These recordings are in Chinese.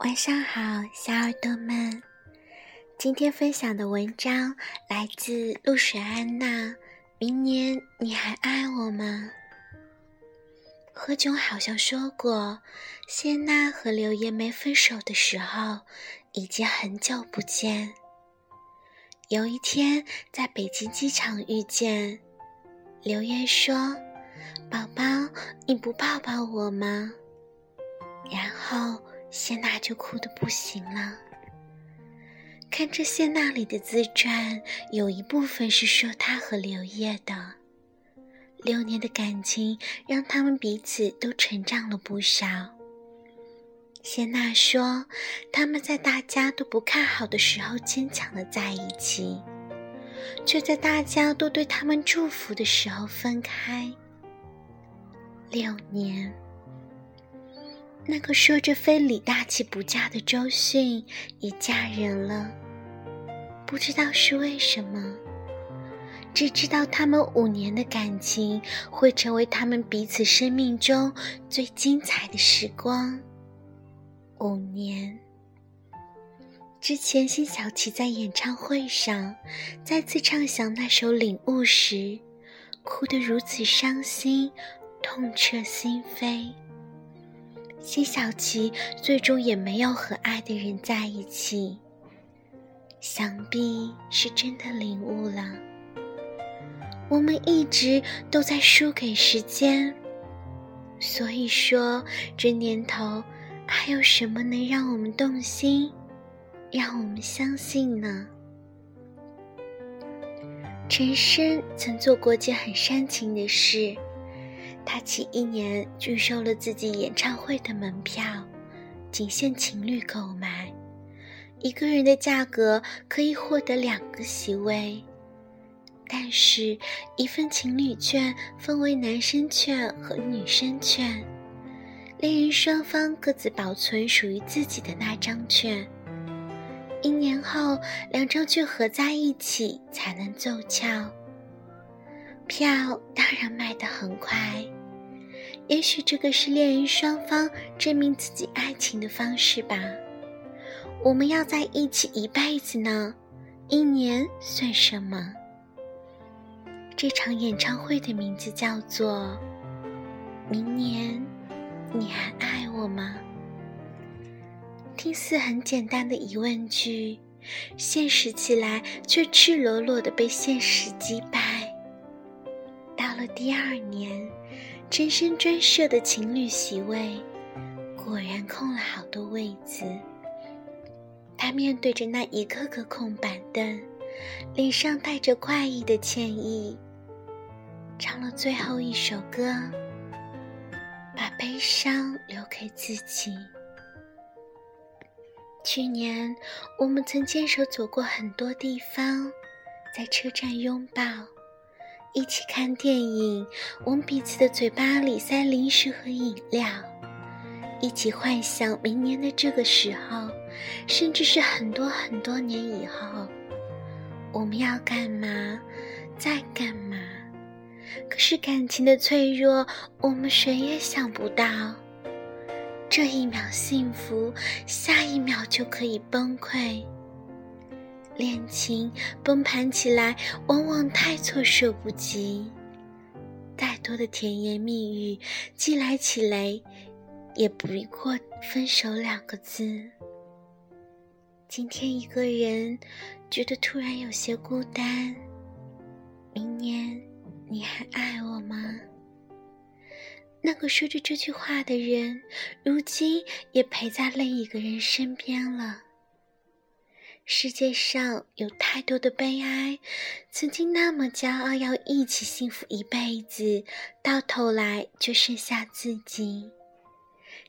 晚上好，小耳朵们。今天分享的文章来自露水安娜。明年你还爱我吗？何炅好像说过，谢娜和刘烨没分手的时候，已经很久不见。有一天在北京机场遇见，刘烨说：“宝宝，你不抱抱我吗？”然后。谢娜就哭得不行了。看着谢娜里的自传，有一部分是说她和刘烨的六年的感情，让他们彼此都成长了不少。谢娜说，他们在大家都不看好的时候坚强的在一起，却在大家都对他们祝福的时候分开。六年。那个说着非李大器不嫁的周迅也嫁人了，不知道是为什么，只知道他们五年的感情会成为他们彼此生命中最精彩的时光。五年之前，辛晓琪在演唱会上再次唱响那首《领悟》时，哭得如此伤心，痛彻心扉。辛晓琪最终也没有和爱的人在一起，想必是真的领悟了。我们一直都在输给时间，所以说这年头还有什么能让我们动心，让我们相信呢？陈深曾做过件很煽情的事。他其一年拒收了自己演唱会的门票，仅限情侣购买，一个人的价格可以获得两个席位，但是，一份情侣券分为男生券和女生券，恋人双方各自保存属于自己的那张券，一年后两张券合在一起才能奏效。票当然卖得很快。也许这个是恋人双方证明自己爱情的方式吧。我们要在一起一辈子呢，一年算什么？这场演唱会的名字叫做《明年你还爱我吗》。听似很简单的疑问句，现实起来却赤裸裸的被现实击败。第二年。真身专设的情侣席位，果然空了好多位子。他面对着那一个个空板凳，脸上带着怪异的歉意，唱了最后一首歌，把悲伤留给自己。去年，我们曾牵手走过很多地方，在车站拥抱。一起看电影，往彼此的嘴巴里塞零食和饮料，一起幻想明年的这个时候，甚至是很多很多年以后，我们要干嘛，在干嘛？可是感情的脆弱，我们谁也想不到，这一秒幸福，下一秒就可以崩溃。恋情崩盘起来，往往太措手不及。再多的甜言蜜语，寄来起来，也不过分手两个字。今天一个人觉得突然有些孤单，明年你还爱我吗？那个说着这句话的人，如今也陪在另一个人身边了。世界上有太多的悲哀，曾经那么骄傲要一起幸福一辈子，到头来就剩下自己。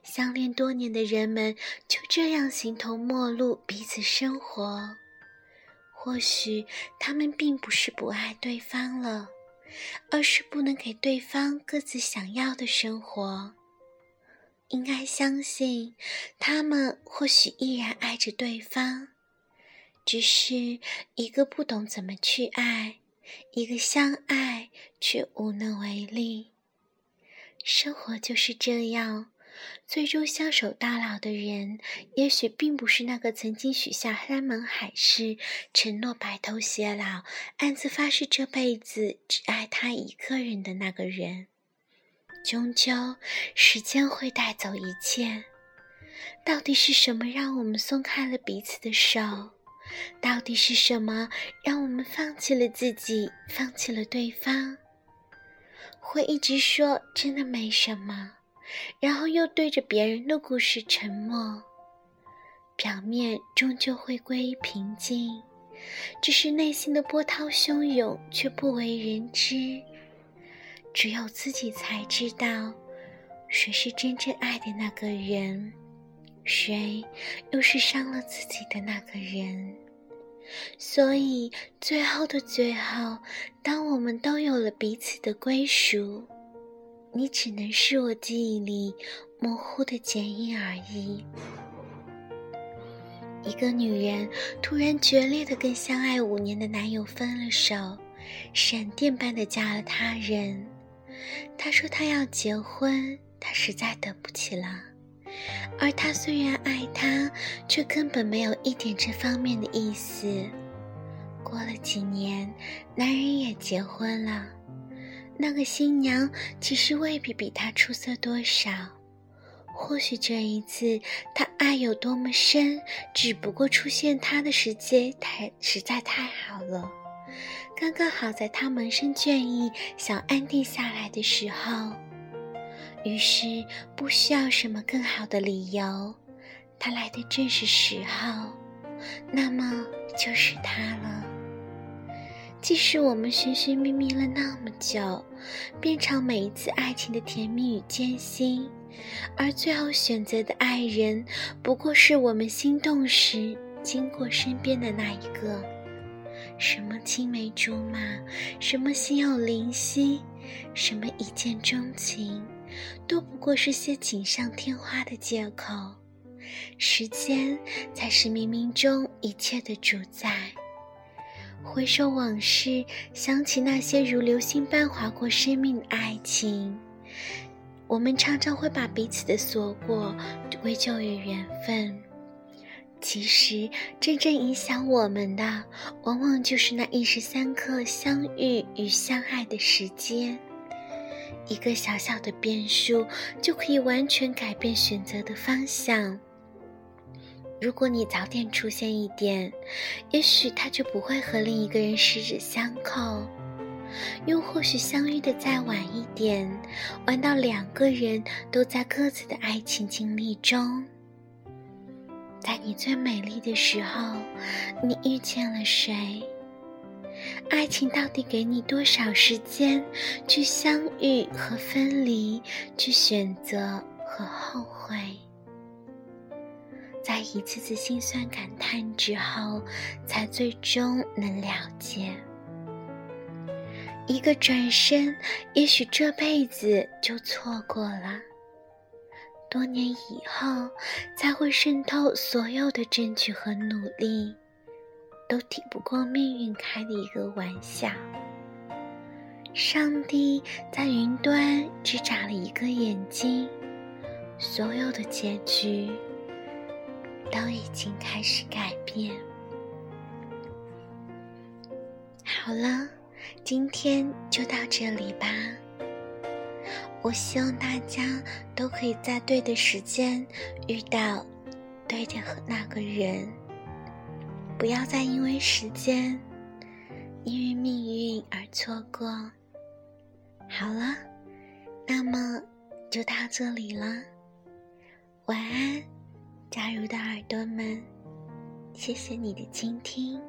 相恋多年的人们就这样形同陌路，彼此生活。或许他们并不是不爱对方了，而是不能给对方各自想要的生活。应该相信，他们或许依然爱着对方。只是一个不懂怎么去爱，一个相爱却无能为力。生活就是这样，最终相守到老的人，也许并不是那个曾经许下山盟海誓、承诺白头偕老、暗自发誓这辈子只爱他一个人的那个人。终究，时间会带走一切。到底是什么让我们松开了彼此的手？到底是什么让我们放弃了自己，放弃了对方？会一直说真的没什么。然后又对着别人的故事沉默，表面终究会归于平静，只是内心的波涛汹涌却不为人知。只有自己才知道，谁是真正爱的那个人，谁又是伤了自己的那个人。所以，最后的最后，当我们都有了彼此的归属。你只能是我记忆里模糊的剪影而已。一个女人突然决裂的跟相爱五年的男友分了手，闪电般的嫁了他人。她说她要结婚，她实在等不起了。而他虽然爱她，却根本没有一点这方面的意思。过了几年，男人也结婚了。那个新娘其实未必比他出色多少，或许这一次他爱有多么深，只不过出现他的时间太实在太好了，刚刚好在他萌生倦意想安定下来的时候，于是不需要什么更好的理由，他来的正是时候，那么就是他了。即使我们寻寻觅觅了那么久，变成每一次爱情的甜蜜与艰辛，而最后选择的爱人，不过是我们心动时经过身边的那一个。什么青梅竹马，什么心有灵犀，什么一见钟情，都不过是些锦上添花的借口。时间才是冥冥中一切的主宰。回首往事，想起那些如流星般划过生命的爱情，我们常常会把彼此的所过归咎于缘分。其实，真正影响我们的，往往就是那一时三刻相遇与相爱的时间。一个小小的变数，就可以完全改变选择的方向。如果你早点出现一点，也许他就不会和另一个人十指相扣；又或许相遇的再晚一点，晚到两个人都在各自的爱情经历中。在你最美丽的时候，你遇见了谁？爱情到底给你多少时间去相遇和分离，去选择和后悔？在一次次心酸感叹之后，才最终能了解。一个转身，也许这辈子就错过了。多年以后，才会渗透所有的争取和努力，都抵不过命运开的一个玩笑。上帝在云端只眨了一个眼睛，所有的结局。都已经开始改变。好了，今天就到这里吧。我希望大家都可以在对的时间遇到对的那个人，不要再因为时间、因为命运而错过。好了，那么就到这里了。晚安。加入的耳朵们，谢谢你的倾听。